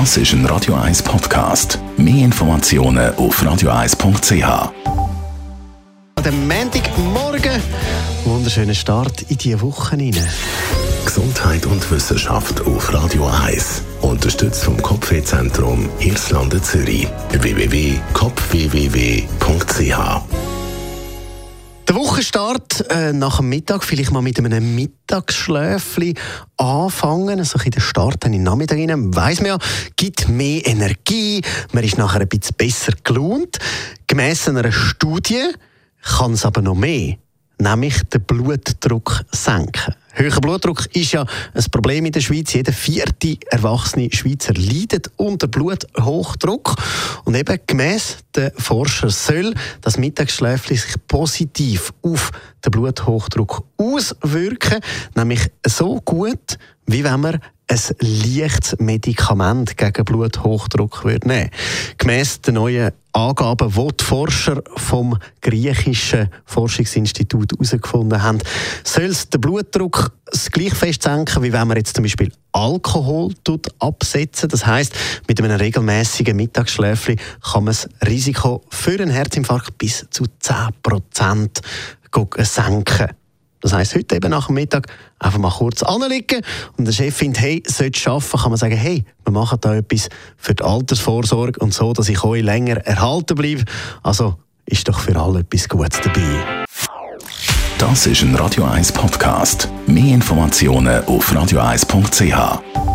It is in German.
Das ist ein Radio 1 Podcast. Mehr Informationen auf radio1.ch. An dem Montagmorgen. Wunderschöner Start in diese Woche hinein. Gesundheit und Wissenschaft auf Radio 1. Unterstützt vom Kopfwehzentrum Irlande Zürich. www.kopfwww.ch Der Wochenstart äh, nach dem Mittag, vielleicht mal mit einem Mittagsschläfli anfangen, also in den Start in den Nachmittag rein, weiss man ja, gibt mehr Energie, man ist nachher ein bisschen besser gelohnt. Gemäss einer Studie kann es aber noch mehr, nämlich den Blutdruck senken. Höherer Blutdruck ist ja ein Problem in der Schweiz. Jeder vierte erwachsene Schweizer leidet unter Bluthochdruck. Und eben gemäss den Forscher soll das Mittagsschläfchen sich positiv auf den Bluthochdruck auswirken. Nämlich so gut, wie wenn man ein leichtes Medikament gegen Bluthochdruck würde nehmen. Gemäss den neuen Angaben, die die Forscher vom griechischen Forschungsinstitut herausgefunden haben, soll es den Blutdruck gleich fest senken, wie wenn man jetzt zum Beispiel Alkohol absetzen. Das heißt, mit einem regelmäßigen Mittagsschläfchen kann man das Risiko für einen Herzinfarkt bis zu 10% senken. Das heisst, heute eben nach dem Mittag einfach mal kurz anlegen und der Chef findet, hey, sollte schaffen, kann man sagen, hey, wir machen da etwas für die Altersvorsorge und so, dass ich euch länger erhalten bleibe. Also ist doch für alle etwas Gutes dabei. Das ist ein Radio 1 Podcast. Mehr Informationen auf radio1.ch.